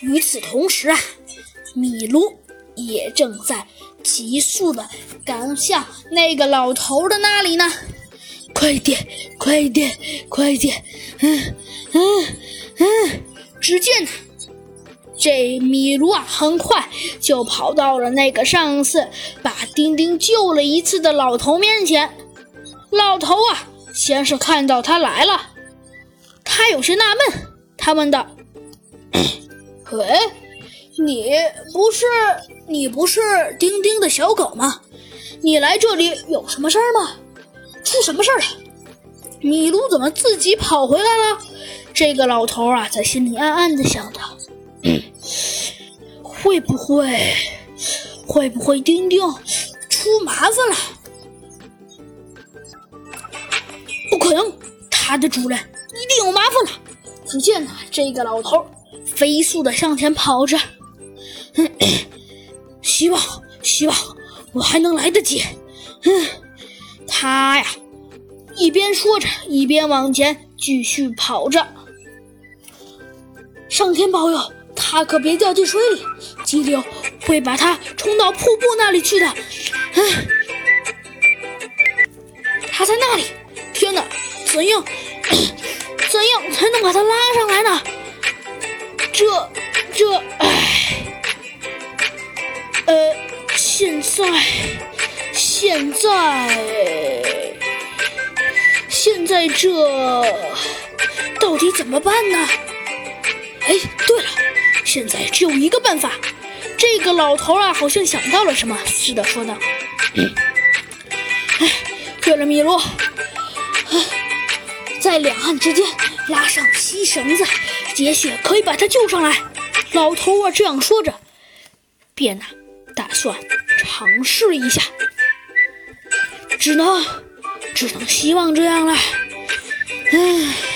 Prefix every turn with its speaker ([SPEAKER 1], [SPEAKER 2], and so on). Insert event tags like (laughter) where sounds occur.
[SPEAKER 1] 与此同时啊，米卢也正在急速的赶向那个老头的那里呢。
[SPEAKER 2] 快点，快点，快点！嗯嗯嗯！
[SPEAKER 1] 只见呢，这米卢啊，很快就跑到了那个上次把丁丁救了一次的老头面前。老头啊，先是看到他来了，他有些纳闷，他问道：“ (coughs) 喂，你不是你不是丁丁的小狗吗？你来这里有什么事儿吗？出什么事儿了？米卢怎么自己跑回来了？”这个老头啊，在心里暗暗的想着：“会不会，会不会丁丁出麻烦了？不可能，他的主人一定有麻烦了。”只见呢，这个老头飞速的向前跑着，(coughs) 希望，希望我还能来得及。嗯，他呀，一边说着，一边往前继续跑着。上天保佑，他可别掉进水里，激流会把他冲到瀑布那里去的。嗯，他在那里，天哪，怎样，怎样才能把他拉上来呢？这，这，唉，呃，现在，现在，现在这到底怎么办呢？哎，对了，现在只有一个办法。这个老头啊，好像想到了什么似的，说道：“哎，对了，米罗，在两岸之间拉上细绳子，也许可以把他救上来。”老头啊，这样说着，便呢打算尝试一下，只能只能希望这样了。唉。